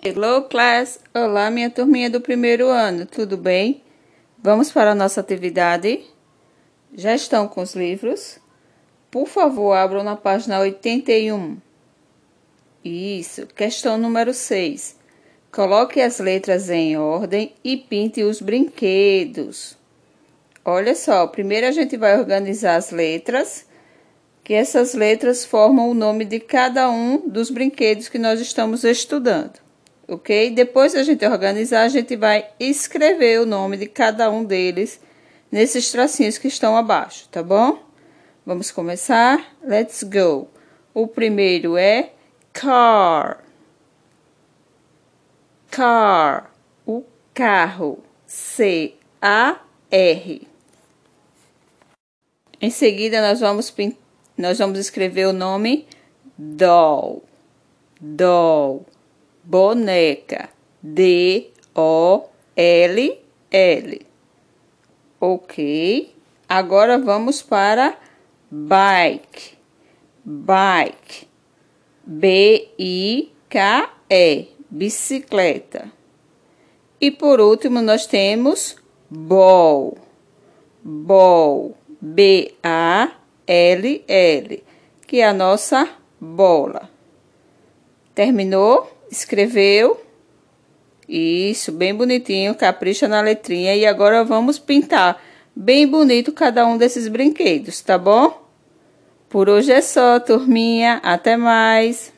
Hello, class! Olá, minha turminha do primeiro ano, tudo bem? Vamos para a nossa atividade? Já estão com os livros? Por favor, abram na página 81. Isso, questão número 6. Coloque as letras em ordem e pinte os brinquedos. Olha só, primeiro a gente vai organizar as letras, que essas letras formam o nome de cada um dos brinquedos que nós estamos estudando ok? Depois a gente organizar, a gente vai escrever o nome de cada um deles nesses tracinhos que estão abaixo, tá bom? Vamos começar? Let's go! O primeiro é car. Car, o carro. C-A-R. Em seguida, nós vamos, nós vamos escrever o nome doll. Doll boneca. D-O-L-L. Ok. Agora vamos para bike. Bike. B-I-K-E. Bicicleta. E por último, nós temos ball. Ball. B-A-L-L. Que é a nossa bola. Terminou? Escreveu. Isso, bem bonitinho, capricha na letrinha. E agora vamos pintar bem bonito cada um desses brinquedos, tá bom? Por hoje é só, turminha. Até mais!